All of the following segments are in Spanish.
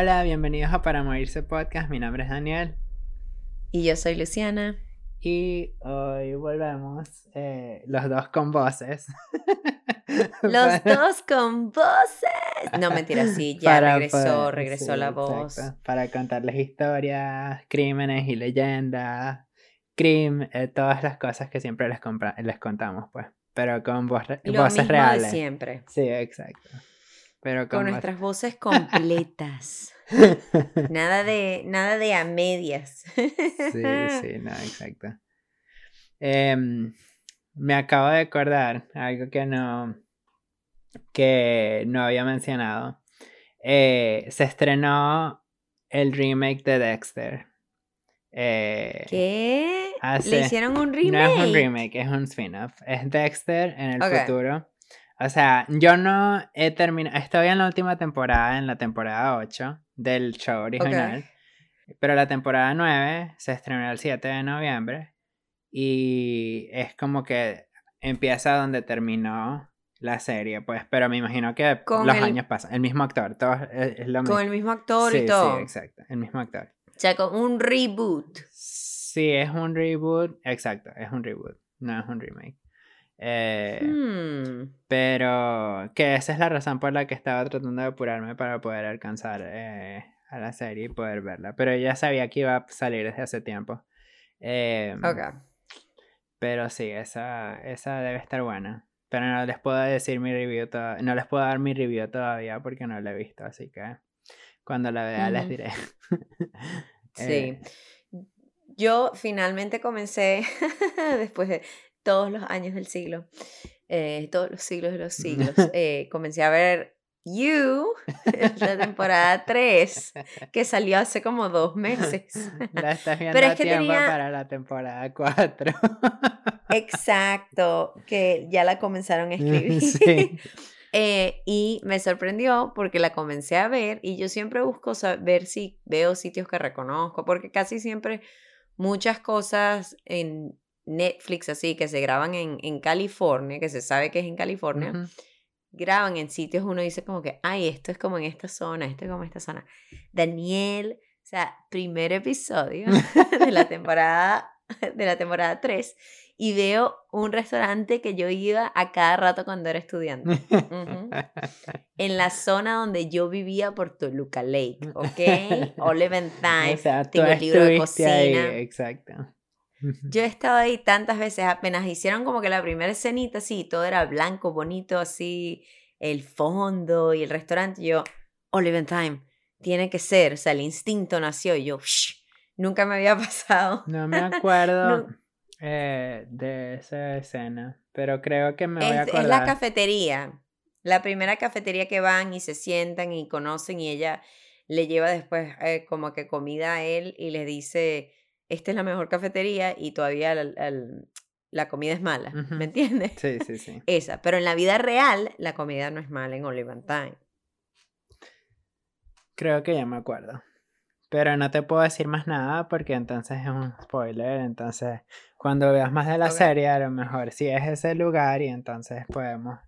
Hola, bienvenidos a Para Morirse Podcast. Mi nombre es Daniel. Y yo soy Luciana. Y hoy volvemos eh, los dos con voces. Los dos con voces. No, mentira, sí, ya regresó, regresó la voz. Para contarles historias, crímenes y leyendas, crim, eh, todas las cosas que siempre les, les contamos, pues. Pero con voces reales. De siempre. Sí, exacto. Pero con, nuestras voces completas. nada de nada de a medias. sí, sí, no, exacto. Em, me acabo de acordar algo que no que no había mencionado. Eh, se estrenó el remake de Dexter. Eh, ¿Qué? ¿Le hicieron un remake? No es un remake, es un spin-off. Es Dexter en el futuro. O sea, yo no he terminado, estoy en la última temporada, en la temporada 8 del show original, pero la temporada 9 se estrenó el 7 de noviembre y es como que empieza donde terminó la serie, pues, pero me imagino que los años pasan, el mismo actor, todo es, lo mismo. Con el mismo actor y todo. Sí, exacto, el mismo actor. O sea, con un reboot. Sí, es un reboot, exacto, es un reboot, no es un remake. Eh, hmm. Pero que esa es la razón por la que estaba tratando de apurarme para poder alcanzar eh, a la serie y poder verla. Pero ya sabía que iba a salir desde hace tiempo. Eh, ok. Pero sí, esa, esa debe estar buena. Pero no les puedo decir mi review. No les puedo dar mi review todavía porque no la he visto. Así que cuando la vea les diré. sí. Yo finalmente comencé, después de todos los años del siglo, eh, todos los siglos de los siglos, eh, comencé a ver You, la temporada 3, que salió hace como dos meses. La estás viendo Pero es que tiempo tenía... para la temporada 4. Exacto, que ya la comenzaron a escribir. Sí. Eh, y me sorprendió porque la comencé a ver y yo siempre busco ver si veo sitios que reconozco, porque casi siempre muchas cosas en Netflix así que se graban en, en California, que se sabe que es en California, graban en sitios, uno dice como que, ay, esto es como en esta zona, esto es como en esta zona. Daniel, o sea, primer episodio de la temporada, de la temporada 3, y veo un restaurante que yo iba a cada rato cuando era estudiante. En la zona donde yo vivía por Toluca Lake, ¿ok? Olive and Time. O sea, tengo libro de cocina. exacto. Yo he estado ahí tantas veces, apenas hicieron como que la primera escenita, así, todo era blanco, bonito, así, el fondo y el restaurante. yo, Olive Time, tiene que ser, o sea, el instinto nació y yo, nunca me había pasado. No me acuerdo eh, de esa escena, pero creo que me voy a acordar. Es la cafetería, la primera cafetería que van y se sientan y conocen y ella le lleva después eh, como que comida a él y le dice esta es la mejor cafetería y todavía la, comida es mala, ¿me entiendes? Sí, sí, sí. Esa, pero en la vida real la comida no es mala en Olive Time. Creo que ya me acuerdo. Pero no te puedo decir más nada porque entonces es un spoiler. Entonces, cuando veas más de la serie, a lo mejor si es ese lugar y entonces podemos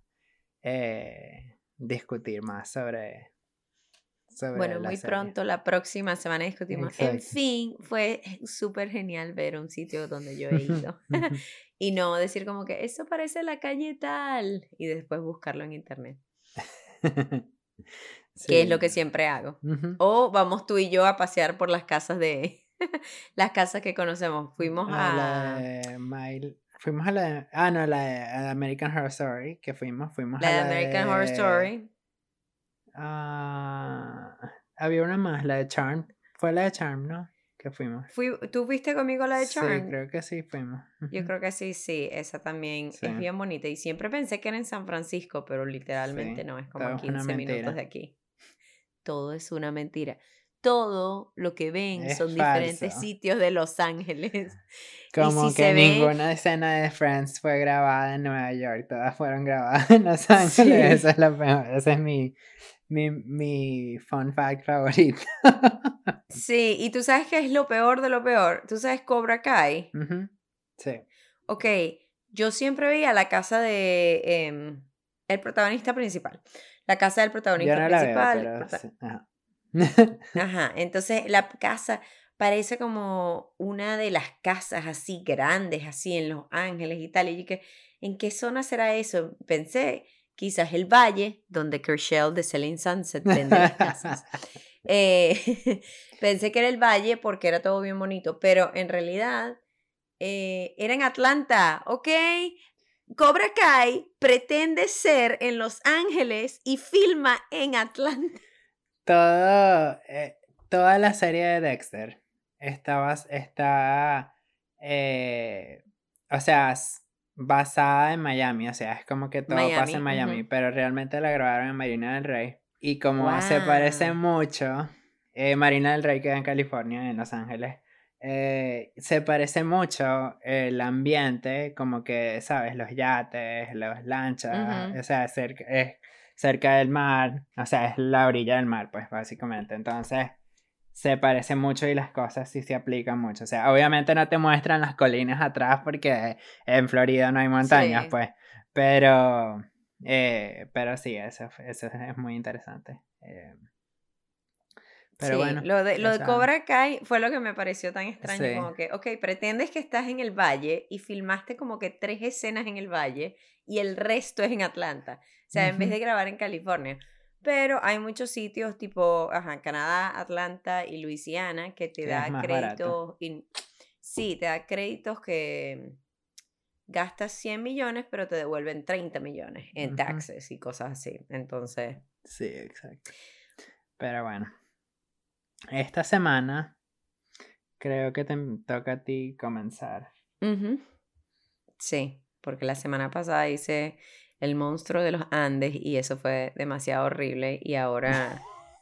eh, discutir más sobre, bueno, muy pronto, la próxima semana discutimos. En fin, fue súper genial ver un sitio donde yo he ido. y no decir como que eso parece la calle tal y después buscarlo en internet. Que es lo que siempre hago. O vamos tú y yo a pasear por las casas de... las casas que conocemos. Fuimos a... Fuimos a la Ah, no, la de American Horror Story. Que fuimos. Fuimos la a la de American Horror Story. Ah, había una más, la de Charm. Fue la de Charm, ¿no? Que fuimos. Fui, ¿Tú fuiste conmigo la de Charm? Sí, creo que sí fuimos. Yo creo que sí, sí. Esa también es bien bonita. Y siempre pensé que era en San Francisco, pero literalmente no. Es como a 15 minutos de aquí. Todo es una mentira. Todo lo que ven son diferentes sitios de Los Ángeles. Como que ninguna escena de Friends fue grabada en Nueva York, todas fueron grabadas en Los Ángeles. Esa es la peor. Ese es mi, mi, mi fun fact favorito. sí, y tú sabes qué es lo peor de lo peor. Tú sabes Cobra Kai. Sí. Ok, yo siempre veía la casa de em, el protagonista principal. La casa del protagonista principal. Ajá, entonces la casa parece como una de las casas así grandes, así en Los Ángeles y tal. Y yo que, ¿en qué zona será eso? Pensé, quizás el valle donde Kershell de Selling Sunset vende las casas. Eh, pensé que era el valle porque era todo bien bonito, pero en realidad eh, era en Atlanta, ¿ok? Cobra Kai pretende ser en Los Ángeles y filma en Atlanta. Todo, eh, toda la serie de Dexter estaba, está, o sea, basada en Miami, o sea, es como que todo pasa en Miami, pero realmente la grabaron en Marina del Rey. Y como se parece mucho, eh, Marina del Rey queda en California, en Los Ángeles, eh, se parece mucho el ambiente, como que, ¿sabes? Los yates, las lanchas, o sea, cerca, es cerca del mar, o sea, es la orilla del mar, pues básicamente. Entonces, se parece mucho y las cosas sí se aplican mucho. O sea, obviamente no te muestran las colinas atrás porque en Florida no hay montañas, pues. Pero, eh, pero sí, eso, eso es muy interesante. Eh, pero bueno. Lo de, lo de Cobra Kai fue lo que me pareció tan extraño. Como que, ok, pretendes que estás en el valle y filmaste como que tres escenas en el valle y el resto es en Atlanta. O sea, en vez de grabar en California. Pero hay muchos sitios tipo ajá, Canadá, Atlanta y Luisiana que te da créditos. sí, te da créditos que gastas 100 millones, pero te devuelven 30 millones en taxes y cosas así. Entonces. Sí, exacto. Pero bueno. Esta semana creo que te toca a ti comenzar. Sí, porque la semana pasada hice el monstruo de los Andes y eso fue demasiado horrible y ahora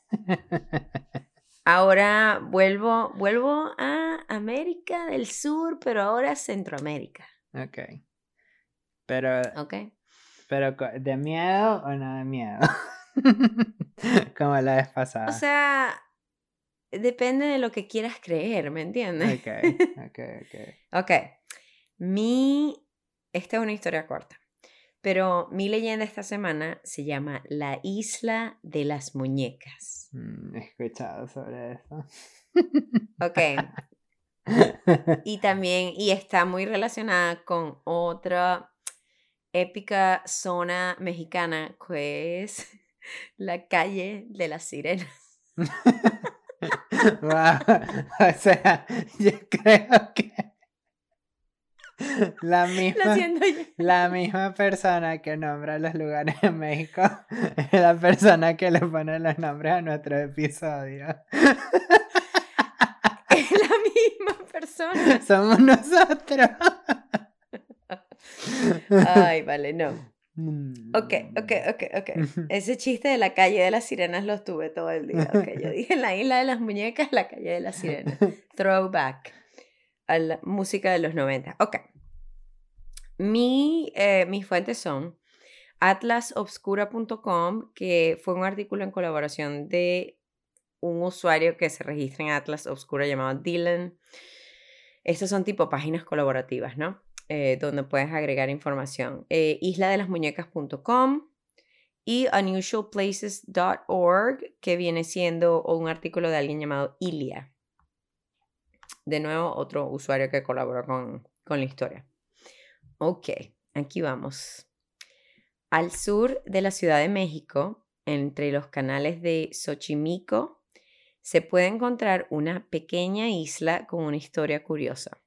ahora vuelvo vuelvo a América del Sur, pero ahora Centroamérica. Ok. Pero Ok. Pero de miedo o no de miedo? Como la vez pasada. O sea, depende de lo que quieras creer, ¿me entiendes? Ok, ok, ok. ok. Mi. Esta es una historia corta. Pero mi leyenda esta semana se llama La Isla de las Muñecas. Mm, he escuchado sobre eso. Ok. y también, y está muy relacionada con otra épica zona mexicana que es la calle de las sirenas. O sea, yo creo que la misma, la misma persona que nombra los lugares en México es la persona que le pone los nombres a nuestro episodio. Es la misma persona. Somos nosotros. Ay, vale, no. Mm. Ok, ok, ok, ok. Ese chiste de la calle de las sirenas lo tuve todo el día. Okay, yo dije la isla de las muñecas, la calle de las sirenas. Throwback a la música de los 90. Ok. Mi, eh, mis fuentes son atlasobscura.com, que fue un artículo en colaboración de un usuario que se registra en Atlas Obscura llamado Dylan. Estas son tipo páginas colaborativas, ¿no? Eh, donde puedes agregar información. Eh, isladelasmuñecas.com y unusualplaces.org, que viene siendo un artículo de alguien llamado Ilia. De nuevo, otro usuario que colaboró con, con la historia. Ok, aquí vamos. Al sur de la Ciudad de México, entre los canales de Xochimilco, se puede encontrar una pequeña isla con una historia curiosa.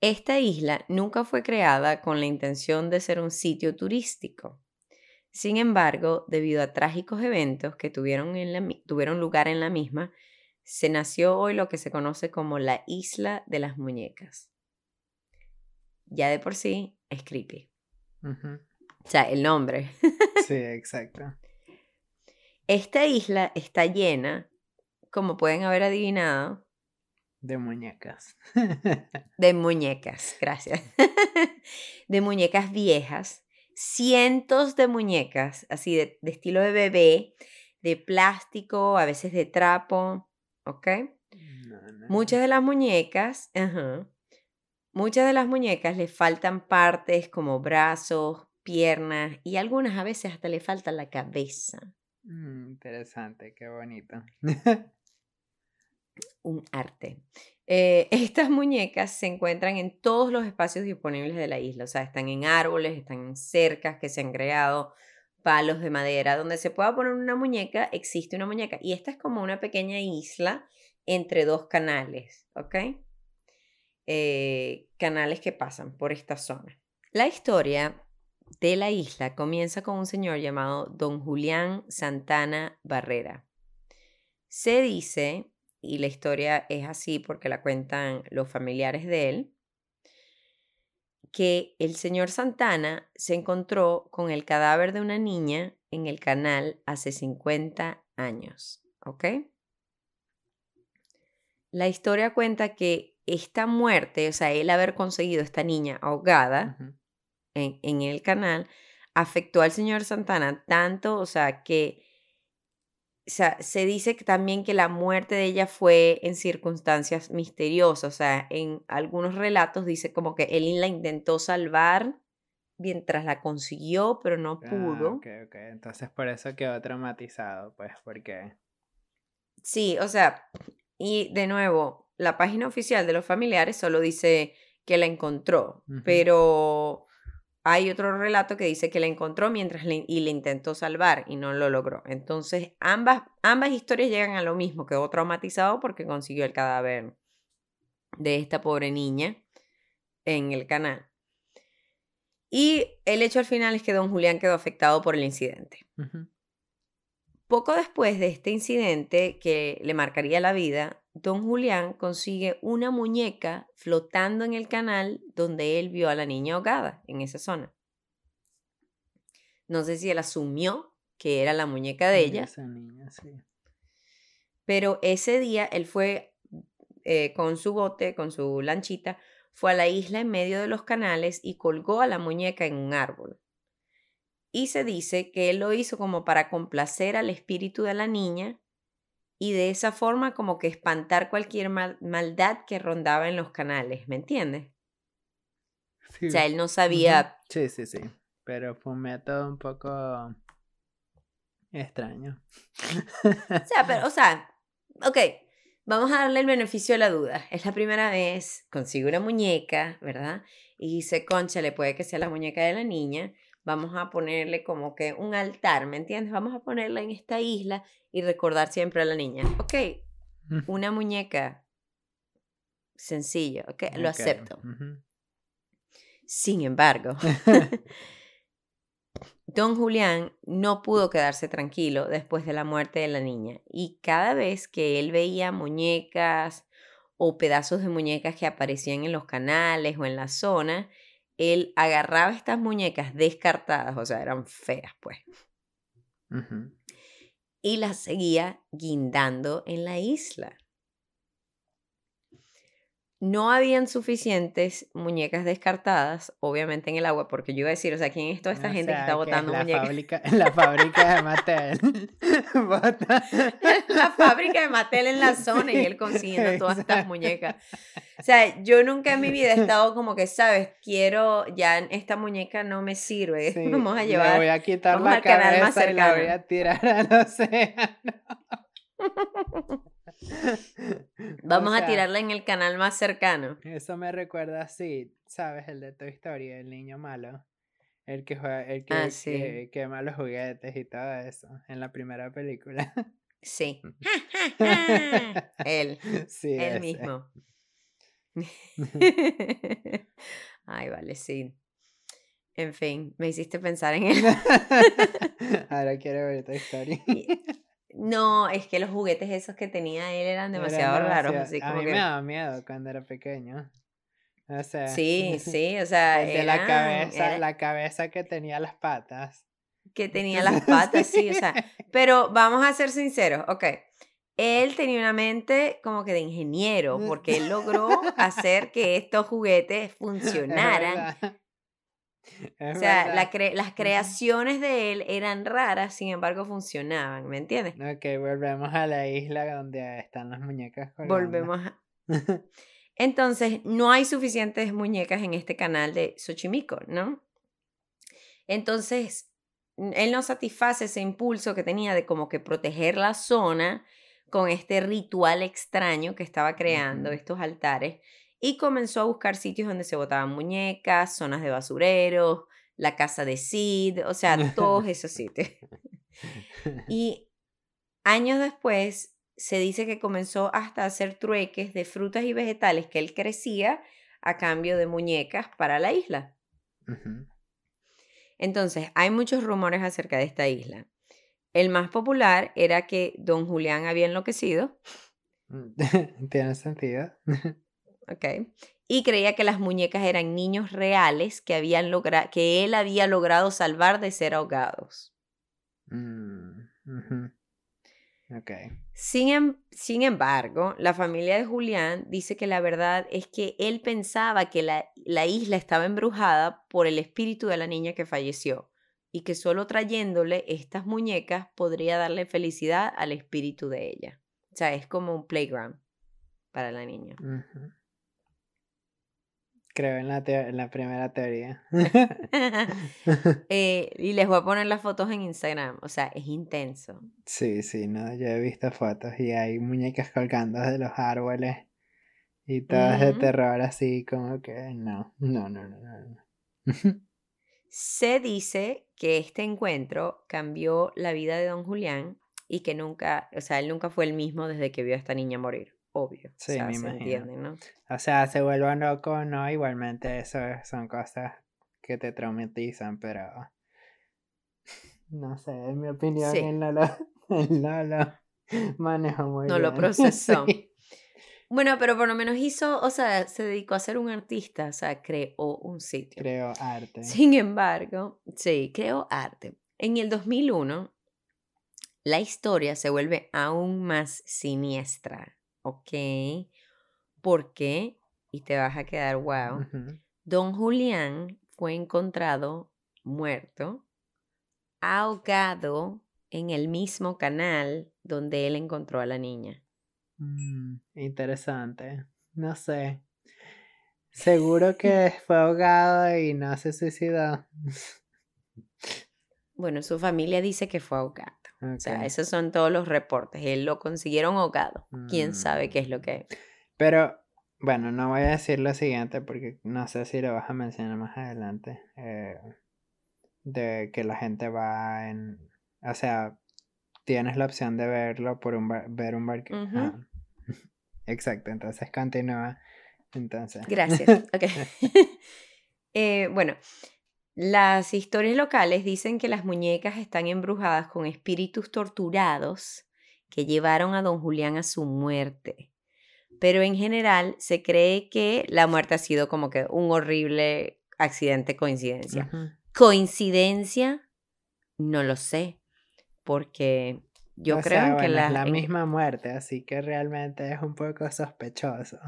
Esta isla nunca fue creada con la intención de ser un sitio turístico. Sin embargo, debido a trágicos eventos que tuvieron, tuvieron lugar en la misma, se nació hoy lo que se conoce como la Isla de las Muñecas ya de por sí es creepy. O sea, el nombre. sí, exacto. Esta isla está llena, como pueden haber adivinado, de muñecas. de muñecas, gracias. de muñecas viejas. Cientos de muñecas, así de, estilo de bebé, de plástico, a veces de trapo, ¿ok? Muchas de las muñecas, ajá, Muchas de las muñecas le faltan partes como brazos, piernas y algunas a veces hasta le falta la cabeza. Mm, interesante, qué bonito. Un arte. Eh, estas muñecas se encuentran en todos los espacios disponibles de la isla, o sea, están en árboles, están en cercas que se han creado, palos de madera, donde se pueda poner una muñeca, existe una muñeca. Y esta es como una pequeña isla entre dos canales, ¿ok? Eh, canales que pasan por esta zona. La historia de la isla comienza con un señor llamado Don Julián Santana Barrera. Se dice, y la historia es así porque la cuentan los familiares de él, que el señor Santana se encontró con el cadáver de una niña en el canal hace 50 años. ¿Ok? La historia cuenta que esta muerte, o sea, el haber conseguido esta niña ahogada en, en, el canal, afectó al señor Santana tanto, o sea, que o sea, se dice también que la muerte de ella fue en circunstancias misteriosas, o sea, en algunos relatos dice como que él la intentó salvar mientras la consiguió, pero no ah, pudo. ok, ok, entonces por eso quedó traumatizado, pues, porque... Sí, o sea, y de nuevo, la página oficial de los familiares solo dice que la encontró, pero hay otro relato que dice que la encontró mientras le, y le intentó salvar y no lo logró. Entonces, ambas, ambas historias llegan a lo mismo, quedó traumatizado porque consiguió el cadáver de esta pobre niña en el canal. Y el hecho al final es que don Julián quedó afectado por el incidente. Poco después de este incidente que le marcaría la vida, don Julián consigue una muñeca flotando en el canal donde él vio a la niña ahogada, en esa zona. No sé si él asumió que era la muñeca de ella. Pero ese día él fue eh, con su bote, con su lanchita, fue a la isla en medio de los canales y colgó a la muñeca en un árbol. Y se dice que él lo hizo como para complacer al espíritu de la niña y de esa forma como que espantar cualquier maldad que rondaba en los canales, ¿me entiendes? O sea, él no sabía... Sí, sí, sí, pero fue un método un poco extraño. o sea, pero, o sea, ok, vamos a darle el beneficio de la duda. Es la primera vez, consigo una muñeca, ¿verdad? Y dice, concha, le puede que sea la muñeca de la niña, vamos a ponerle como que un altar, ¿me entiendes? Vamos a ponerla en esta isla y recordar siempre a la niña. Ok, una muñeca sencillo, ok, lo acepto. Sin embargo, don Julián no pudo quedarse tranquilo después de la muerte de la niña y cada vez que él veía muñecas o pedazos de muñecas que aparecían en los canales o en la zona, él agarraba estas muñecas descartadas, o sea, eran feas, pues y las seguía guindando en la isla. No habían suficientes muñecas descartadas, obviamente en el agua, porque yo iba a decir, o sea, ¿quién es toda esta gente que está botando la muñecas? Fábrica, la fábrica de Mattel. la fábrica de Mattel en la zona y él consiguiendo todas estas muñecas. O sea, yo nunca en mi vida he estado como que, ¿sabes? Quiero, ya esta muñeca no me sirve. vamos a llevar. voy a quitar la cabeza y la voy a tirar al océano. Vamos a tirarla en el canal más cercano. Eso me recuerda así, ¿sabes? El de Toy Story, el niño malo. El que juega, el que, ah, quema los juguetes y todo eso en la primera película. Sí. él. Sí, él mismo. Ay, vale, sí. En fin, me hiciste pensar en él. Ahora quiero ver Toy Story. No, es que los juguetes esos que tenía él eran demasiado raros. Así a mí me daba miedo cuando era pequeño. O sea, sí, sí, o sea. la cabeza, la cabeza que tenía las patas. Que tenía las patas, sí, o sea. Pero vamos a ser sinceros, ok. Él tenía una mente como que de ingeniero, porque él logró hacer que estos juguetes funcionaran o sea, las creaciones de él eran raras, sin embargo funcionaban, ¿me entiendes? Ok, volvemos a la isla donde están las muñecas. Volvemos a... Entonces, no hay suficientes muñecas en este canal de Xochimilco, ¿no? Entonces, él no satisface ese impulso que tenía de como que proteger la zona con este ritual extraño que estaba creando, estos altares, y comenzó a buscar sitios donde se botaban muñecas, zonas de basureros, la casa de Sid, o sea, todos esos sitios. y años después se dice que comenzó hasta a hacer trueques de frutas y vegetales que él crecía a cambio de muñecas para la isla. Entonces, hay muchos rumores acerca de esta isla. El más popular era que don Julián había enloquecido. Tiene sentido. ok. Y creía que las muñecas eran niños reales que, habían que él había logrado salvar de ser ahogados. Mm, sin, em, sin, embargo, la familia de Julián dice que la verdad es que él pensaba que la, la isla estaba embrujada por el espíritu de la niña que falleció y que solo trayéndole estas muñecas podría darle felicidad al espíritu de ella. O sea, es como un playground para la niña. Creo en la, en la primera teoría. Eh, y les voy a poner las fotos en Instagram. O sea, es intenso. Sí, sí, no, yo he visto fotos y hay muñecas colgando de los árboles y todas de terror así como que no, no, no, no, no. Se dice que este encuentro cambió la vida de don Julián y que nunca, o sea, él nunca fue el mismo desde que vio a esta niña morir obvio. Sí, o sea, me se entiende, ¿no? O sea, se vuelvan loco, no, igualmente eso son cosas que te traumatizan, pero no sé, en mi opinión él, no lo, no lo manejó muy bien. No lo procesó. Bueno, pero por lo menos hizo, o sea, se dedicó a ser un artista, o sea, creó un sitio. Creó arte. Sin embargo, sí, creó arte. En el 2001, la historia se vuelve aún más siniestra Ok. ¿Por qué? Y te vas a quedar wow. Don Julián fue encontrado muerto, ahogado en el mismo canal donde él encontró a la niña. Mm, interesante. No sé. Seguro que fue ahogado y no se suicidó. Bueno, su familia dice que fue ahogado. O sea, esos son todos los reportes. Él lo consiguieron ahogado. ¿Quién sabe qué es lo que... Pero, bueno, no voy a decir lo siguiente porque no sé si lo vas a mencionar más adelante. Eh, de que la gente va en... O sea, tienes la opción de verlo por un ver un barco. Exacto, entonces continúa. Entonces. Gracias. Ok. eh, bueno, las historias locales dicen que las muñecas están embrujadas con espíritus torturados que llevaron a don Julián a su muerte. Pero en general se cree que la muerte ha sido como que un horrible accidente coincidencia. ¿Coincidencia? No lo sé, porque yo creo que la... la misma muerte, así que realmente es un poco sospechoso.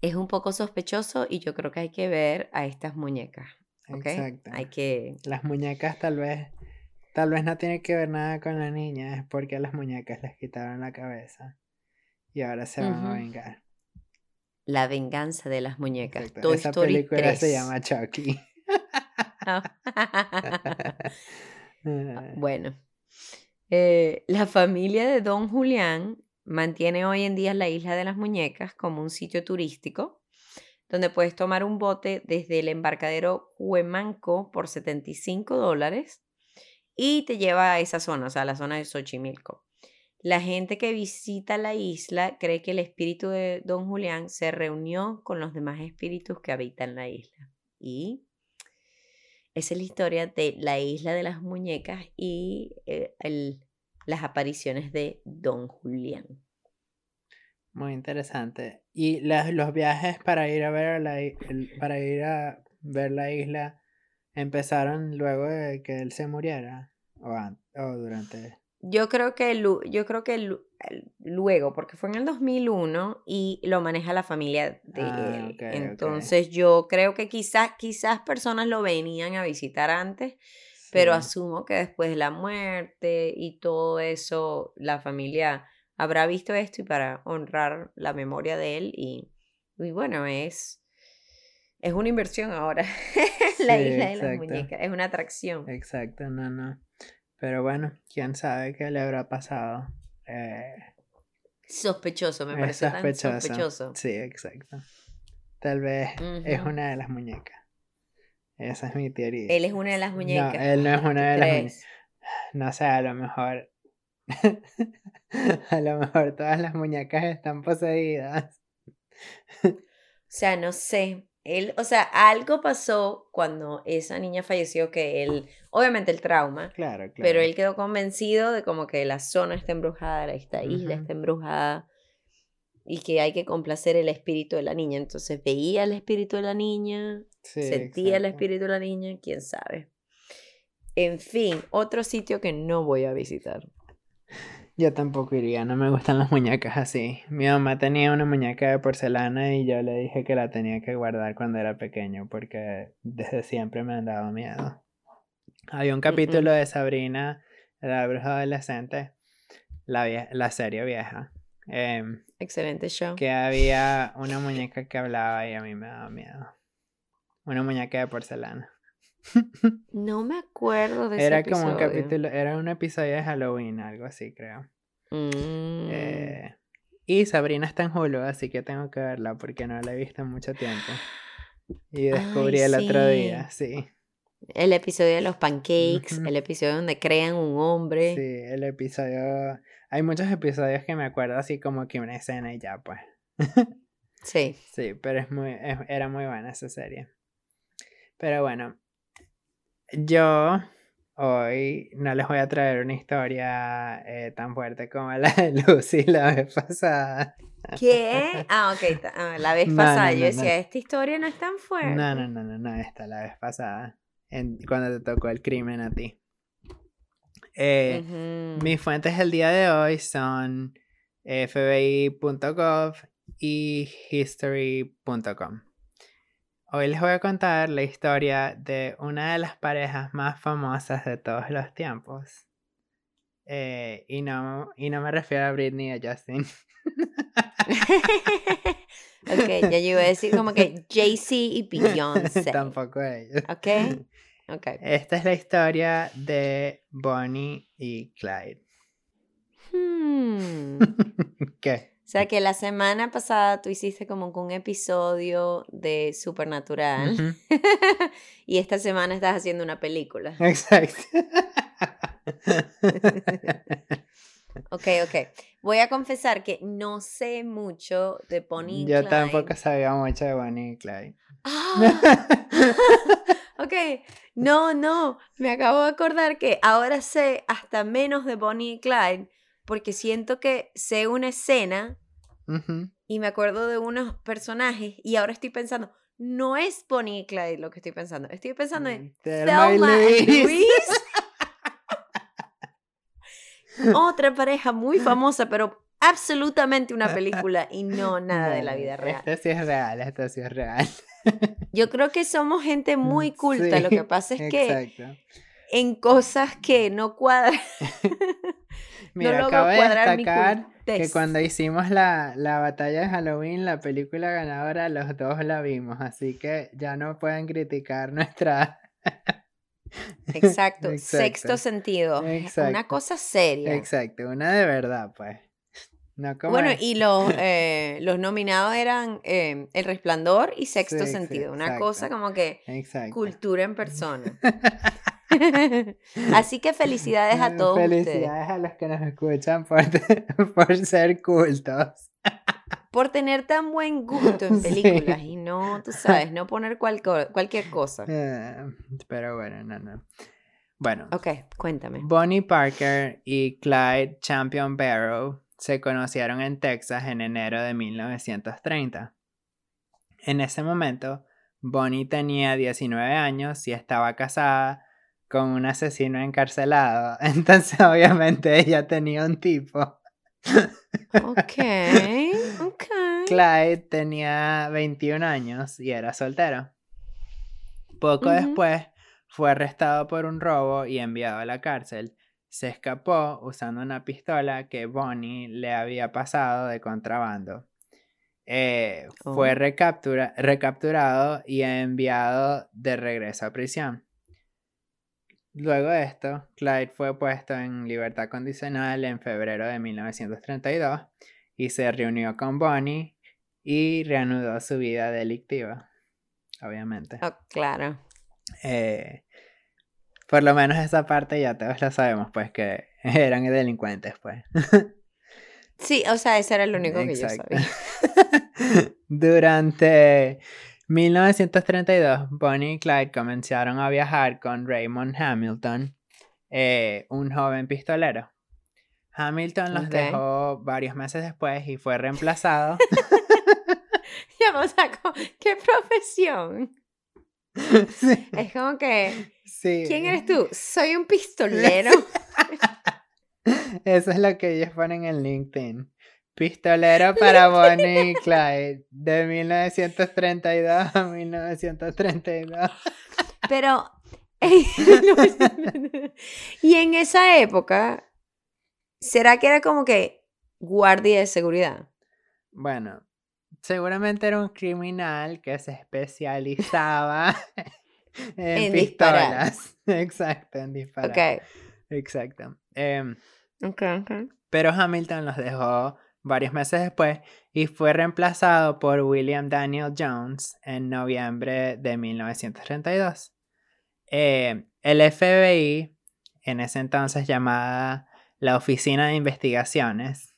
Es un poco sospechoso y yo creo que hay que ver a estas muñecas. Exacto. Hay que... Las muñecas tal vez, tal vez no tiene que ver nada con la niña, es porque a las muñecas les quitaron la cabeza y ahora se van a vengar. La venganza de las muñecas. Esa película se llama Chucky. Ah. bueno, eh, la familia de Don Julián mantiene hoy en día la isla de las muñecas como un sitio turístico donde puedes tomar un bote desde el embarcadero Huemanco por 75 dólares y te lleva a esa zona, o sea, a la zona de Xochimilco. La gente que visita la isla cree que el espíritu de Don Julián se reunió con los demás espíritus que habitan la isla. Y esa es la historia de la isla de las muñecas y eh, las apariciones de Don Julián. Muy interesante. ¿Y los viajes para ir a ver la, para ir a ver la isla empezaron luego de que él se muriera o, o durante? Yo creo que yo creo que luego, porque fue en el 2001 y lo maneja la familia de ah, él. Entonces yo creo que quizás quizás personas lo venían a visitar antes, pero asumo que después de la muerte y todo eso la familia habrá visto esto y para honrar la memoria de él y, y bueno, es, es una inversión ahora. la isla de las muñecas. Es una atracción. Exacto, no, no. Pero bueno, quién sabe qué le habrá pasado. Eh, sospechoso, me parece sospechoso. sospechoso. Sí, exacto. Tal vez es una de las muñecas. Esa es mi teoría. Él es una de las muñecas. No, él no es una de las muñecas. No sé, a lo mejor. a lo mejor todas las muñecas están poseídas. o sea, no sé. Él, o sea, algo pasó cuando esa niña falleció que él, obviamente el trauma, claro, claro. pero él quedó convencido de como que la zona está embrujada, esta isla está embrujada y que hay que complacer el espíritu de la niña. Entonces veía el espíritu de la niña, sentía el espíritu de la niña, quién sabe. En fin, otro sitio que no voy a visitar. Yo tampoco iría, no me gustan las muñecas así. Mi mamá tenía una muñeca de porcelana y yo le dije que la tenía que guardar cuando era pequeño porque desde siempre me han dado miedo. Había un capítulo de Sabrina, la bruja adolescente, la, la serie vieja. Em, Excelente show. Que había una muñeca que hablaba y a mí me daba miedo. Una muñeca de porcelana. No me acuerdo de era ese como un capítulo, era un episodio de Halloween, algo así, creo. Mm. Eh, y Sabrina está en Hulu, así que tengo que verla porque no la he visto en mucho tiempo. Y descubrí el otro día, sí. El episodio de los pancakes, el episodio donde crean un hombre. Sí, el episodio. Hay muchos episodios que me acuerdo así como que una escena y ya, pues. sí. Sí, pero es muy, era muy buena esa serie. Pero bueno, yo hoy no les voy a traer una historia eh, tan fuerte como la de Lucy la vez pasada. ¿Qué? Ah, ok, ah, la vez pasada. yo decía, esta historia no es tan fuerte. No, no, no, no, no, esta la vez pasada. cuando te tocó el crimen a ti. Eh, mis fuentes del día de hoy son fbi.gov y history.com. Hoy les voy a contar la historia de una de las parejas más famosas de todos los tiempos. Eh, y, no, y no me refiero a Britney y a Justin. ok, ya yo iba a decir como que Jay-Z y Beyoncé. Tampoco ellos. Ok, ok. Esta es la historia de Bonnie y Clyde. Hmm. ¿Qué? O sea que la semana pasada tú hiciste como un episodio de Supernatural y esta semana estás haciendo una película. Exacto. ok, ok. Voy a confesar que no sé mucho de Bonnie Clyde. Yo tampoco sabía mucho de Bonnie y Clyde. Ah. ok, no, no, me acabo de acordar que ahora sé hasta menos de Bonnie y Clyde porque siento que sé una escena y me acuerdo de unos personajes y ahora estoy pensando, no es Bonnie y Clyde lo que estoy pensando, estoy pensando en Thelma y Luis. Otra pareja muy famosa, pero absolutamente una película y no nada de la vida real. Esto sí es real, esto sí es real. Yo creo que somos gente muy culta, lo que pasa es que en cosas que no cuadran. Mira, no acabo de destacar que cuando hicimos la, batalla de Halloween, la película ganadora, los dos la vimos, así que ya no pueden criticar nuestra... Exacto, sexto sentido. Una cosa seria. Exacto, una de verdad, pues. bueno, y los, eh, los nominados eran eh, El Resplandor y Sexto Sentido. Una cosa como que cultura en persona. Así que felicidades a todos. Felicidades a los que nos escuchan por, por ser cultos. Por tener tan buen gusto en películas y no, tú sabes, no poner cualquier cosa. Eh, pero bueno, no, no. Bueno. Ok, cuéntame. Bonnie Parker y Clyde Champion Barrow se conocieron en Texas en enero de 1930. En ese momento, Bonnie tenía 19 años y estaba casada con un asesino encarcelado. Entonces, obviamente, ella tenía un tipo. Ok, ok. Clyde tenía 21 años y era soltero. Poco después fue arrestado por un robo y enviado a la cárcel. Se escapó usando una pistola que Bonnie le había pasado de contrabando. eh, fue oh. recapturado y enviado de regreso a prisión. Luego de esto, Clyde fue puesto en libertad condicional en febrero de 1932 y se reunió con Bonnie y reanudó su vida delictiva, obviamente. Oh, claro. Eh, por lo menos esa parte ya todos lo sabemos, pues que eran delincuentes, pues. Sí, o sea, ese era el único que yo sabía. Durante 1932, Bonnie y Clyde comenzaron a viajar con Raymond Hamilton, eh, un joven pistolero. Hamilton los dejó varios meses después y fue reemplazado. ya, o sea, ¿qué profesión? Es como que. ¿Quién eres tú? Soy un pistolero. Eso es lo que ellos ponen en LinkedIn. Pistolero para Bonnie y Clyde de 1932 a 1932. Pero. y en esa época, ¿será que era como que guardia de seguridad? Bueno, seguramente era un criminal que se especializaba en, pistolas. Exacto, en disparar. Ok. Exacto. Em, pero Hamilton los dejó varios meses después y fue reemplazado por William Daniel Jones en noviembre de 1932. Eh, el FBI, en ese entonces llamada la Oficina de Investigaciones,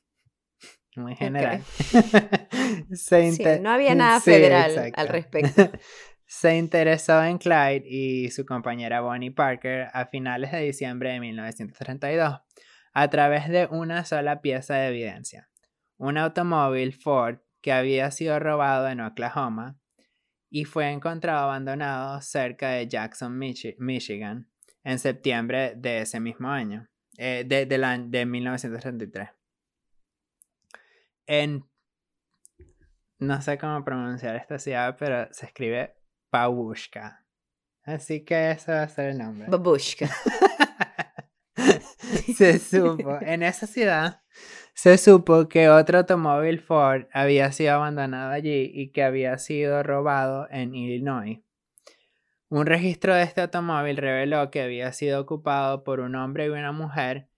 muy general. no había nada federal al respecto. Se interesó en Clyde y su compañera Bonnie Parker a finales de diciembre de 1932 a través de una sola pieza de evidencia, un automóvil Ford que había sido robado en Oklahoma y fue encontrado abandonado cerca de Jackson, Michigan, en septiembre de ese mismo año, eh, de, de 1933. En, no sé cómo pronunciar esta ciudad, pero se escribe Babushka. Así que ese va a ser el nombre. Babushka. se supo, en esa ciudad, se supo que otro automóvil Ford había sido abandonado allí y que había sido robado en Illinois. Un registro de este automóvil reveló que había sido ocupado por un hombre y una mujer,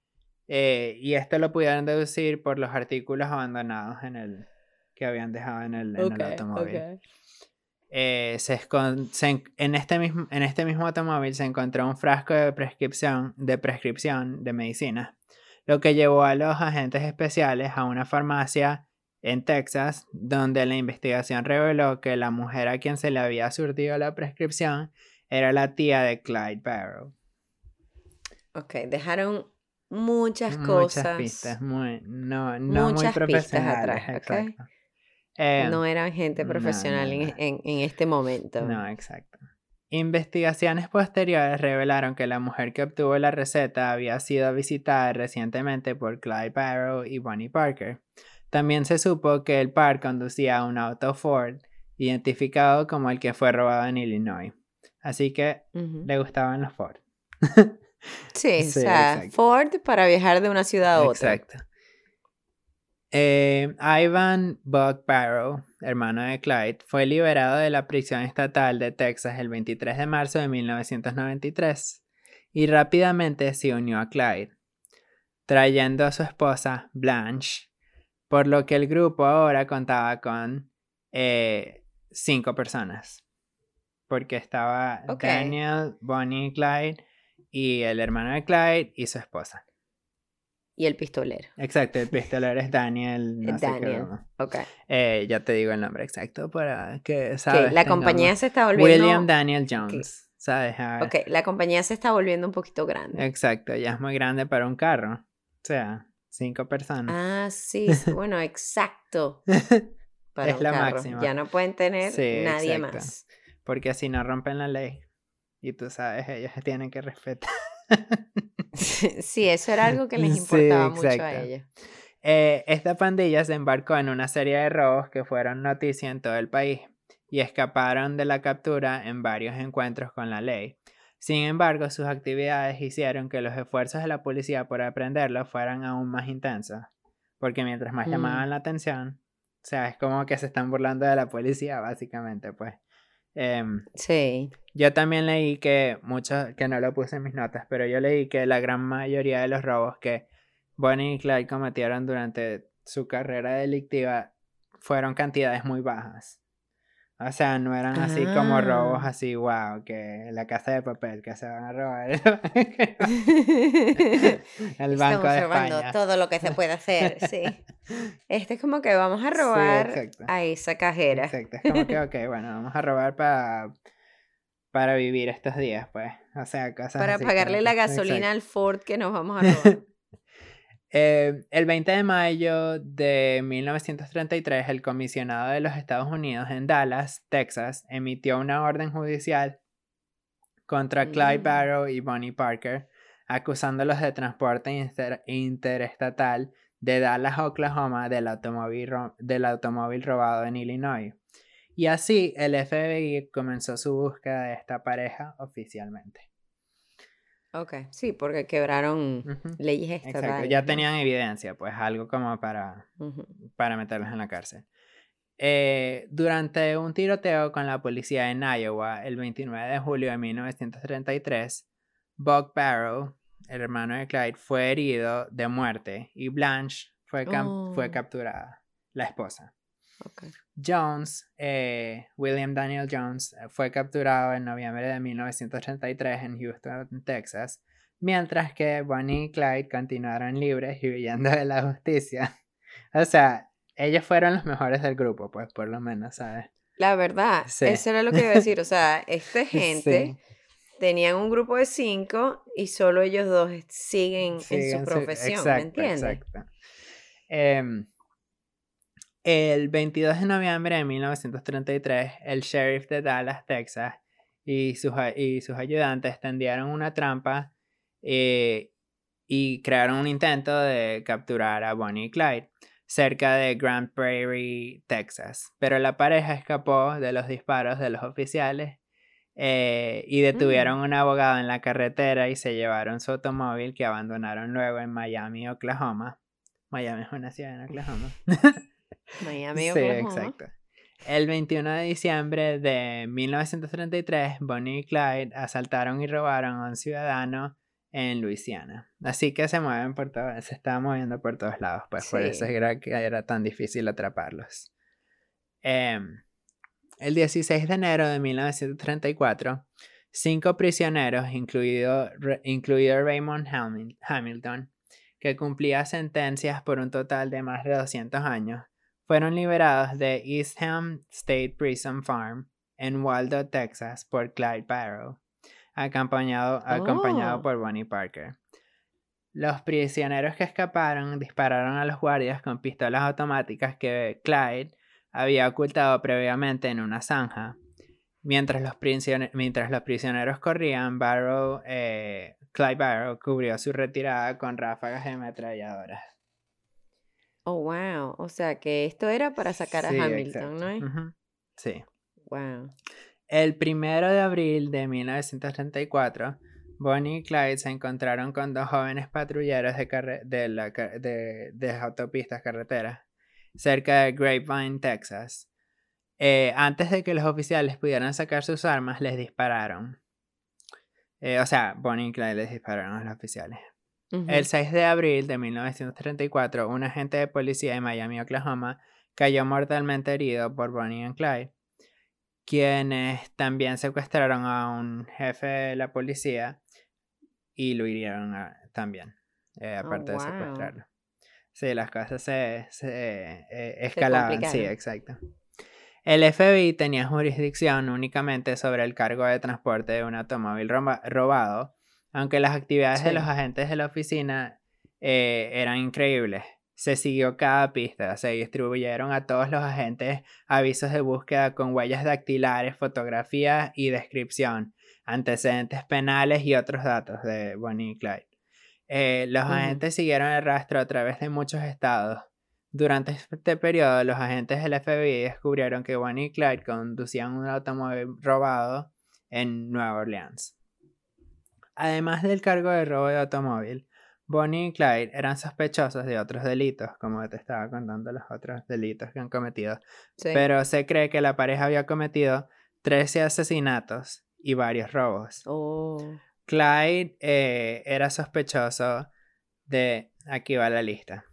eh, y esto lo pudieron deducir por los artículos abandonados en el que habían dejado en el, automóvil. Eh, se, en, este mismo, en este mismo automóvil se encontró un frasco de prescripción de, prescripción de medicina, lo que llevó a los agentes especiales a una farmacia en Texas, donde la investigación reveló que la mujer a quien se le había surtido la prescripción era la tía de Clyde Barrow. Ok, dejaron muchas, cosas. Muchas pistas, muy, no, no muy profesionales. Atrás, eh, no eran gente profesional En, este momento. No, exacto. Investigaciones posteriores revelaron que la mujer que obtuvo la receta había sido visitada recientemente por Clyde Barrow y Bonnie Parker. También se supo que el par conducía un auto Ford, identificado como el que fue robado en Illinois. Así que le gustaban los Ford. sí, o sea, Ford para viajar de una ciudad a otra. Exacto. Eh, Ivan Buck Barrow, hermano de Clyde, fue liberado de la prisión estatal de Texas el 23 de marzo de 1993 y rápidamente se unió a Clyde, trayendo a su esposa Blanche, por lo que el grupo ahora contaba con eh, cinco personas, porque estaba Daniel, Bonnie y Clyde y el hermano de Clyde y su esposa y el pistolero. Exacto, el pistolero es Daniel. No Daniel. ok. Eh, ya te digo el nombre exacto para que sabes. la compañía se está volviendo. William Daniel Jones. ¿Sabes? Ok, la compañía se está volviendo un poquito grande. Exacto, ya es muy grande para un carro. O sea, cinco personas. Ah, sí, bueno, exacto. Para es la máxima. Ya no pueden tener nadie más. Porque así no rompen la ley. Y tú sabes, ellos tienen que respetar. Sí, eso era algo que les importaba mucho a ellos. Eh, esta pandilla se embarcó en una serie de robos que fueron noticia en todo el país y escaparon de la captura en varios encuentros con la ley. Sin embargo, sus actividades hicieron que los esfuerzos de la policía por aprenderlos fueran aún más intensos, porque mientras más mm. llamaban la atención, O sea, es como que se están burlando de la policía, básicamente, pues. Em, sí. Yo también leí que muchos, que no lo puse en mis notas, pero yo leí que la gran mayoría de los robos que Bonnie y Clyde cometieron durante su carrera delictiva fueron cantidades muy bajas. O sea, no eran así como robos ah. así, wow, que la casa de papel que se van a robar. el banco de España. todo lo que se puede hacer, sí. Este es como que vamos a robar a esa cajera. Exacto, es como que, ok, bueno, vamos a robar para para vivir estos días, pues. O sea, cosas Para pagarle la gasolina al Ford que nos vamos a robar. Eh, el 20 de mayo de 1933, el comisionado de los Estados Unidos en Dallas, Texas, emitió una orden judicial contra Clyde mm. Barrow y Bonnie Parker, acusándolos de transporte interestatal de Dallas, Oklahoma, del automóvil, del automóvil robado en Illinois. Y así el FBI comenzó su búsqueda de esta pareja oficialmente. Ok, sí, porque quebraron leyes estatales. Exacto, ya tenían evidencia, pues algo como para, para meterlos en la cárcel. Eh, durante un tiroteo con la policía en Iowa el 29 de julio de 1933, Buck Barrow, el hermano de Clyde, fue herido de muerte y Blanche fue, fue oh. capturada, la esposa. Jones, eh, William Daniel Jones, eh, fue capturado en noviembre de 1933 en Houston, Texas, mientras que Bonnie y Clyde continuaron libres y huyendo de la justicia. O sea, ellos fueron los mejores del grupo, pues por lo menos, ¿sabes? La verdad, eso era lo que iba a decir. O sea, esta gente tenían un grupo de cinco y solo ellos dos siguen, en su profesión, ¿me entiendes? Exacto. Em, el 22 de noviembre de 1933, el sheriff de Dallas, Texas, y sus, y sus ayudantes tendieron una trampa eh, y crearon un intento de capturar a Bonnie y Clyde cerca de Grand Prairie, Texas. Pero la pareja escapó de los disparos de los oficiales eh, y detuvieron a mm. un abogado en la carretera y se llevaron su automóvil que abandonaron luego en Miami, Oklahoma. Miami es una ciudad en Oklahoma. Miami, Sí, exacto. El 21 de diciembre de 1933, Bonnie y Clyde asaltaron y robaron a un ciudadano en Luisiana. Así que se mueven por todo, se estaban moviendo por todos lados, pues por eso era que era tan difícil atraparlos. Em, el 16 de enero de 1934, cinco prisioneros, incluido, incluido Raymond Hamilton, que cumplía sentencias por un total de más de 200 años, fueron liberados de Eastham State Prison Farm en Waldo, Texas, por Clyde Barrow, acompañado, acompañado oh. por Bonnie Parker. Los prisioneros que escaparon dispararon a los guardias con pistolas automáticas que Clyde había ocultado previamente en una zanja. Mientras los, mientras los prisioneros corrían, Barrow, eh, Clyde Barrow cubrió su retirada con ráfagas de ametralladoras. Oh, wow. O sea que esto era para sacar a Hamilton, ¿no? Sí. Wow. El primero de abril de 1934, Bonnie y Clyde se encontraron con dos jóvenes patrulleros de, de, de, autopistas carreteras cerca de Grapevine, Texas. Eh, antes de que los oficiales pudieran sacar sus armas, les dispararon. Eh, o sea, Bonnie y Clyde les dispararon a los oficiales. El 6 de abril de 1934, un agente de policía de Miami, Oklahoma, cayó mortalmente herido por Bonnie y Clyde, quienes también secuestraron a un jefe de la policía y lo hirieron también, eh, oh, aparte de secuestrarlo. Sí, las cosas se, se eh, escalaban, sí, exacto. El FBI tenía jurisdicción únicamente sobre el cargo de transporte de un automóvil robado aunque las actividades de los agentes de la oficina eh, eran increíbles. Se siguió cada pista, se distribuyeron a todos los agentes avisos de búsqueda con huellas dactilares, fotografías y descripción, antecedentes penales y otros datos de Bonnie y Clyde. Eh, los agentes siguieron el rastro a través de muchos estados. Durante este periodo, los agentes del FBI descubrieron que Bonnie y Clyde conducían un automóvil robado en Nueva Orleans. Además del cargo de robo de automóvil, Bonnie y Clyde eran sospechosos de otros delitos, como te estaba contando los otros delitos que han cometido. Pero se cree que la pareja había cometido 13 asesinatos y varios robos. Oh. Clyde eh, era sospechoso de, aquí va la lista,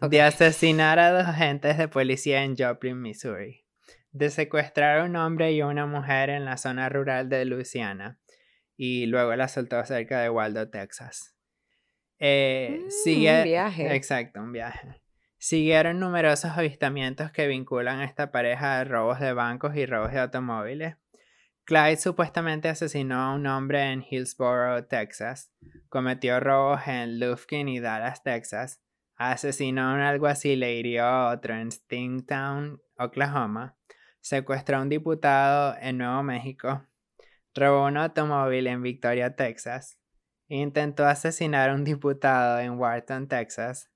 de asesinar a dos agentes de policía en Joplin, Missouri, de secuestrar a un hombre y una mujer en la zona rural de Louisiana y luego la soltó cerca de Waldo, Texas. Eh, mm, sigue, un viaje. Exacto, un viaje. Siguieron numerosos avistamientos que vinculan a esta pareja de robos de bancos y robos de automóviles. Clyde supuestamente asesinó a un hombre en Hillsborough, Texas, cometió robos en Lufkin y Dallas, Texas, asesinó a un alguacil e hirió a otro en Stingtown, Oklahoma, secuestró a un diputado en Nuevo México, robó un automóvil en Victoria, Texas, intentó asesinar a un diputado en Wharton, Texas,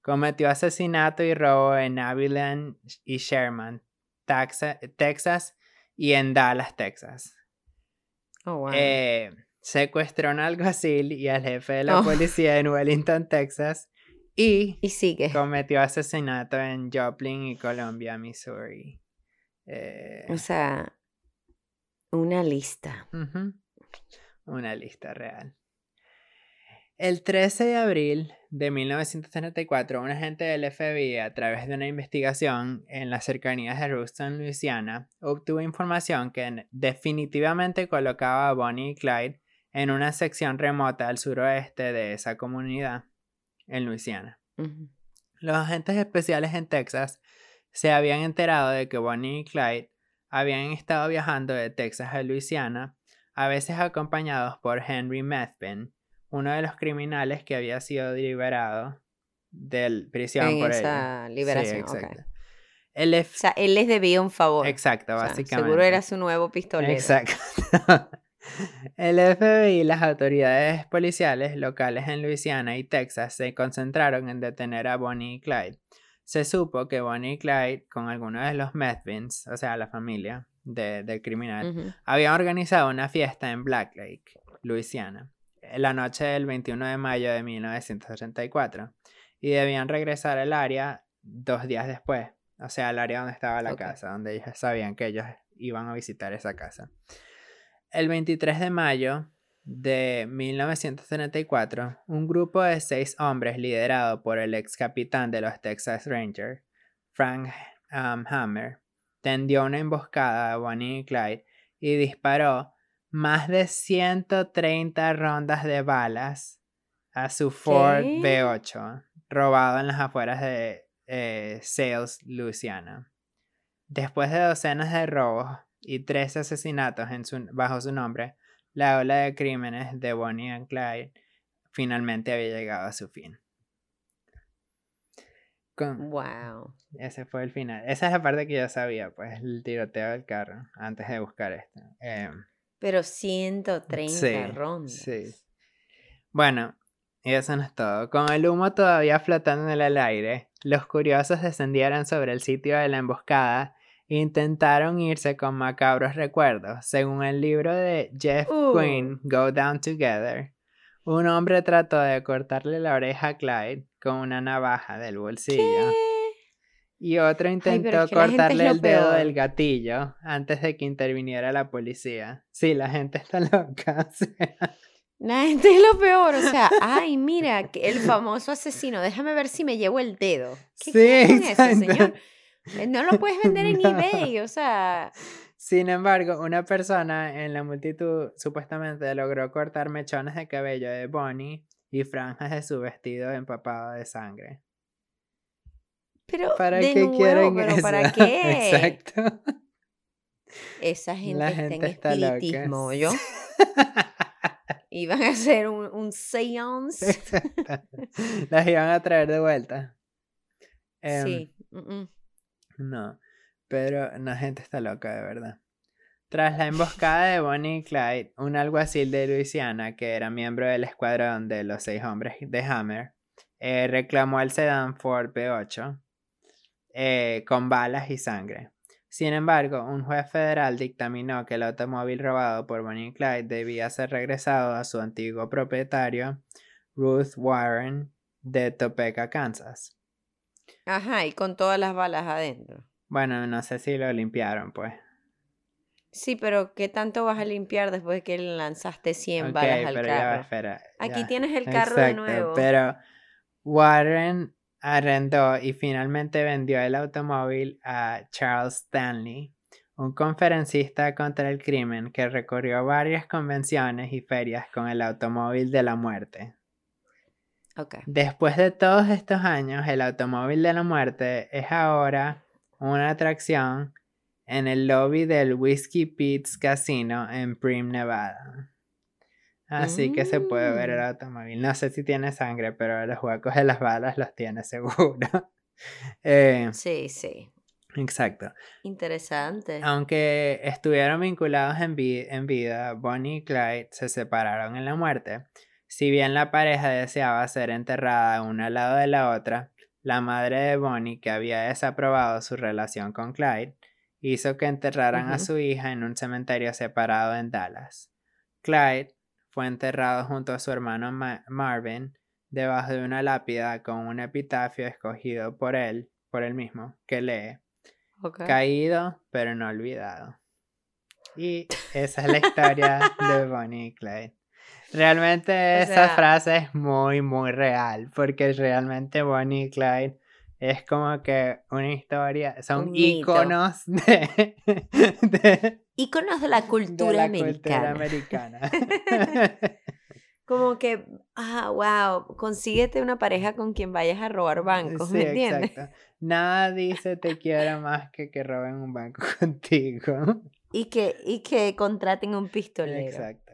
cometió asesinato y robo en Abilene y Sherman, Texas y en Dallas, Texas. Oh, eh, secuestró a un alguacil y al jefe de la oh. policía en Wellington, Texas. Y, sigue. cometió asesinato en Joplin y Columbia, Missouri. Eh, o sea, una lista. Una lista real. El 13 de abril de 1934, un agente del FBI, a través de una investigación en las cercanías de Ruston, Luisiana, obtuvo información que definitivamente colocaba a Bonnie y Clyde en una sección remota al suroeste de esa comunidad, en Luisiana. Los agentes especiales en Texas se habían enterado de que Bonnie y Clyde habían estado viajando de Texas a Luisiana, a veces acompañados por Henry Methvin, uno de los criminales que había sido liberado del prisión en por esa liberación. Él o sea, él les debía un favor. Exacto, básicamente. seguro era su nuevo pistolero. Exacto. El FBI y las autoridades policiales locales en Luisiana y Texas se concentraron en detener a Bonnie y Clyde. Se supo que Bonnie y Clyde, con algunos de los Methvins, o sea, la familia del criminal, habían organizado una fiesta en Black Lake, Luisiana la noche del 21 de mayo de 1934 y debían regresar al área dos días después, o sea, al área donde estaba la casa, donde ellos sabían que ellos iban a visitar esa casa. El 23 de mayo de 1934, un grupo de seis hombres liderado por el ex capitán de los Texas Rangers, Frank um, Hammer, tendió una emboscada a Bonnie y Clyde y disparó más de 130 rondas de balas a su Ford B8, robado en las afueras de eh, Sales, Louisiana. Después de docenas de robos y tres asesinatos en su, bajo su nombre, la ola de crímenes de Bonnie and Clyde finalmente había llegado a su fin. wow. Ese fue el final. Esa es la parte que yo sabía, pues, el tiroteo del carro, antes de buscar esto. Em, pero 130 rondas. Sí. Bueno, y eso no es todo. Con el humo todavía flotando en el aire, los curiosos descendieron sobre el sitio de la emboscada intentaron irse con macabros recuerdos. Según el libro de Jeff uh. Quinn, Go Down Together, un hombre trató de cortarle la oreja a Clyde con una navaja del bolsillo. Y otro intentó cortarle el dedo del gatillo antes de que interviniera la policía. Sí, la gente está loca. La gente es lo peor, o sea, ay, mira, el famoso asesino, déjame ver si me llevo el dedo. ¿Qué sí, eso, señor? Eh, no lo puedes vender en eBay, o sea. Sin embargo, una persona en la multitud supuestamente logró cortar mechones de cabello de Bonnie y franjas de su vestido empapado de sangre. Pero, ¿para qué quieren eso? ¿Para qué? Exacto. Esa gente, La gente está, en espiritismo, ¿yo? iban a hacer un, un seance. Las iban a traer de vuelta. Em, sí. No, pero la gente está loca, de verdad. Tras la emboscada de Bonnie y Clyde, un alguacil de Luisiana, que era miembro del escuadrón de los seis hombres de Hammer, eh, reclamó el sedán Ford B8 eh, con balas y sangre. Sin embargo, un juez federal dictaminó que el automóvil robado por Bonnie y Clyde debía ser regresado a su antiguo propietario, Ruth Warren de Topeka, Kansas. Ajá, y con todas las balas adentro. Bueno, no sé si lo limpiaron, pues. Sí, pero ¿qué tanto vas a limpiar después de que lanzaste 100 balas al carro? Aquí tienes el carro de nuevo. Pero Warren arrendó y finalmente vendió el automóvil a Charles Stanley, un conferencista contra el crimen que recorrió varias convenciones y ferias con el automóvil de la muerte. Okay. Después de todos estos años, el automóvil de la muerte es ahora una atracción en el lobby del Whiskey Pete's Casino en Prim, Nevada. Así que se puede ver el mm. automóvil. No sé si tiene sangre, pero los huecos de las balas los tiene seguro. Eh, sí, sí. Exacto. Interesante. Aunque estuvieron vinculados en, en vida, Bonnie y Clyde se separaron en la muerte. Si bien la pareja deseaba ser enterrada una al lado de la otra, la madre de Bonnie, que había desaprobado su relación con Clyde, hizo que enterraran a su hija en un cementerio separado en Dallas. Clyde fue enterrado junto a su hermano Marvin debajo de una lápida con un epitafio escogido por él, por él mismo, que lee Caído pero no olvidado. Y esa es la historia de Bonnie y Clyde. Realmente esa frase es muy, muy real, porque realmente Bonnie y Clyde es como que una historia, son íconos de, de, Íconos de la cultura americana. como que, ah, wow, consíguete una pareja con quien vayas a robar bancos, ¿me entiendes? Exacto. Nada dice te quiero más que que roben un banco contigo. Y que, y que contraten un pistolero. Exacto.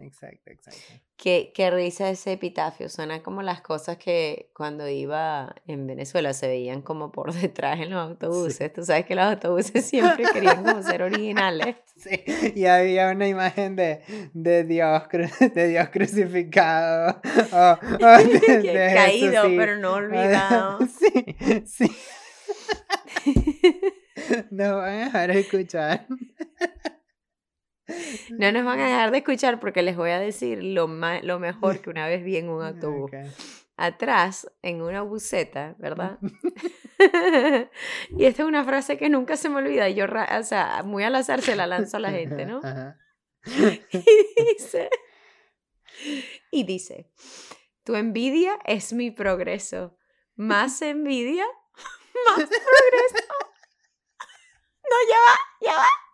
Exacto, exacto. Qué, qué risa ese epitafio. Suena como las cosas que cuando iba en Venezuela se veían como por detrás en los autobuses. Tú sabes que los autobuses siempre querían como ser originales. Sí, y había una imagen de, de, Dios, de Dios crucificado. Caído, pero no olvidado. Sí, sí. No van a dejar de escuchar. No nos van a dejar de escuchar porque les voy a decir lo, lo mejor que una vez vi en un autobús. Atrás, en una buceta, ¿verdad? y esta es una frase que nunca se me olvida. Yo, o sea, muy al azar se la lanzo a la gente, ¿no? y dice, y dice, tu envidia es mi progreso. Más envidia, más progreso. No, ya va, ya va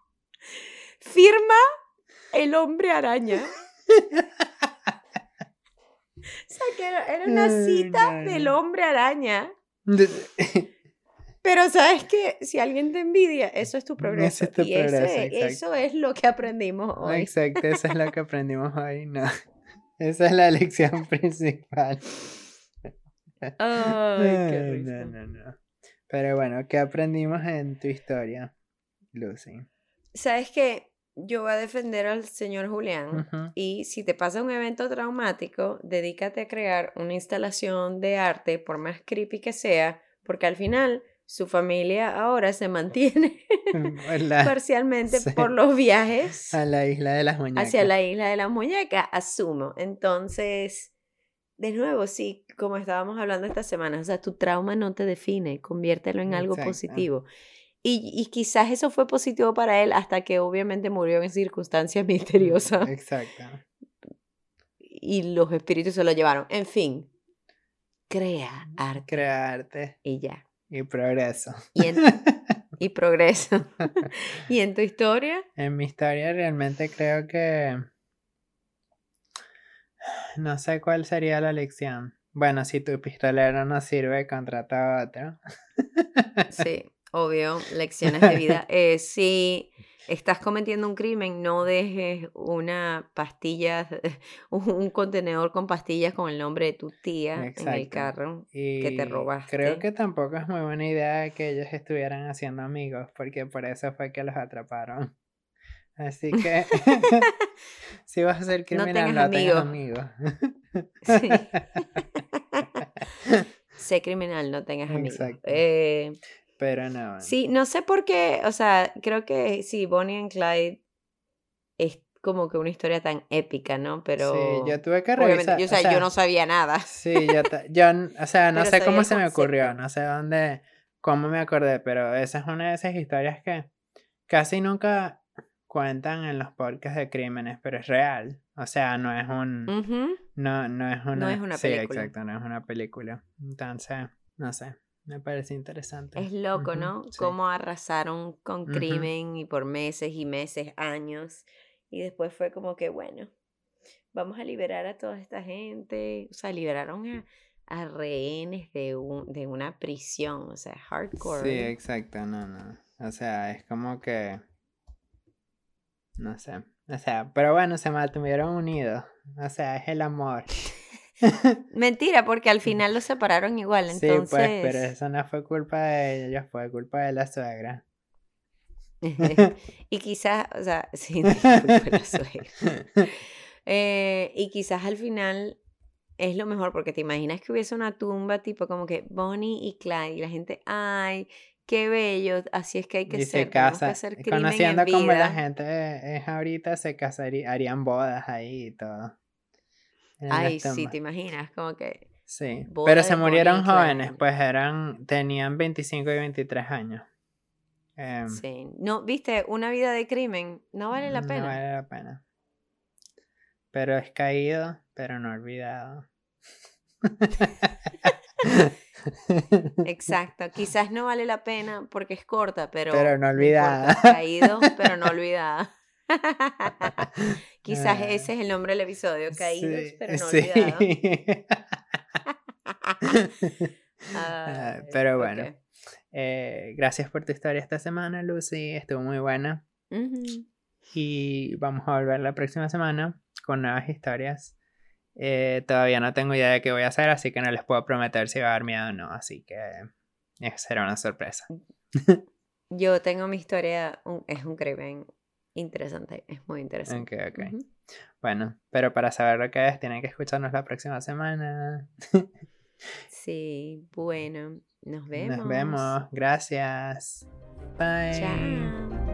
firma el hombre araña. o sea, que era, una cita del hombre araña. Pero sabes que si alguien te envidia, eso es tu progreso. y eso es lo que aprendimos hoy. Exacto, eso es lo que aprendimos hoy. No. Esa es la lección principal. Ay, qué risa. No, no, no. Pero bueno, ¿qué aprendimos en tu historia, Lucy? Sabes que yo voy a defender al señor Julián y si te pasa un evento traumático, dedícate a crear una instalación de arte, por más creepy que sea, porque al final su familia ahora se mantiene parcialmente por los viajes a la isla de las muñecas. Hacia la isla de las muñecas, asumo. Entonces, de nuevo, sí, como estábamos hablando esta semana, o sea, tu trauma no te define, conviértelo en algo positivo. Y, y, quizás eso fue positivo para él hasta que obviamente murió en circunstancias misteriosas. Exacto. Y los espíritus se lo llevaron. En fin, crea arte. Crea arte. Y ya. Y progreso. Y, y progreso. ¿Y en tu historia? En mi historia realmente creo que... No sé cuál sería la lección. Bueno, si tu pistolero no sirve, contrata otro. Sí. Obvio, lecciones de vida. Eh, si estás cometiendo un crimen, no dejes una pastilla, un contenedor con pastillas con el nombre de tu tía en el carro que te robaste. Creo que tampoco es muy buena idea que ellos estuvieran haciendo amigos, porque por eso fue que los atraparon. Así que si vas a ser criminal, no, amigos. amigos. sí. sé criminal, no tengas amigos. Eh, pero no. Sí, no sé por qué, o sea, creo que sí, Bonnie and Clyde como que una historia tan épica, ¿no? Pero... Sí, yo tuve que revisar. Yo, o sea, yo no sabía nada. Sí, yo, yo o sea, no sé cómo se me ocurrió, no sé dónde, cómo me acordé, pero esa es una de esas historias que casi nunca cuentan en los podcasts de crímenes, pero es real. O sea, no es un... no, no es una... No es una película. Sí, exacto, no es una película. Entonces, no sé. Me parece interesante. Es loco, ¿no? Cómo arrasaron con crimen y por meses y meses, años. Y después fue como que, bueno, vamos a liberar a toda esta gente. O sea, liberaron a, a rehenes de, un, de una prisión. O sea, hardcore. Sí, exacto, no, no. O sea, es como que... No sé. O sea, pero bueno, se mantuvieron unidos. O sea, es el amor. Mentira, porque al final los separaron igual, entonces... Sí, pues, pero eso no fue culpa de ellos, fue culpa de la suegra. y quizás, o sea, sí, de la suegra. Eh, y quizás al final es lo mejor, porque te imaginas que hubiese una tumba tipo como que Bonnie y Clyde, y la gente, ay, qué bello, así es que hay que y ser, se casa, conociendo como la gente es ahorita, se casarían, harían bodas ahí y todo. Ay, sí, te imaginas, como que... Sí, pero se murieron jóvenes, pues eran, tenían 25 y 23 años. Em, sí, no, viste, una vida de crimen no vale la pena. No vale la pena. Pero es caído, pero no olvidado. Exacto, quizás no vale la pena porque es corta, pero... Pero no olvidada. caído, pero no olvidada. Quizás ah. ese es el nombre del episodio, Caídos, pero no olvidados. Ah, pero bueno, eh, gracias por tu historia esta semana, Lucy. Estuvo muy buena. Y vamos a volver la próxima semana con nuevas historias. Eh, todavía no tengo idea de qué voy a hacer, así que no les puedo prometer si va a dar miedo o no. Así que será una sorpresa. Yo tengo mi historia, es un crimen interesante, es muy interesante. Ok, ok. Bueno, pero para saber lo que es, tienen que escucharnos la próxima semana. sí, bueno, nos vemos. Nos vemos, gracias. Bye. Chao.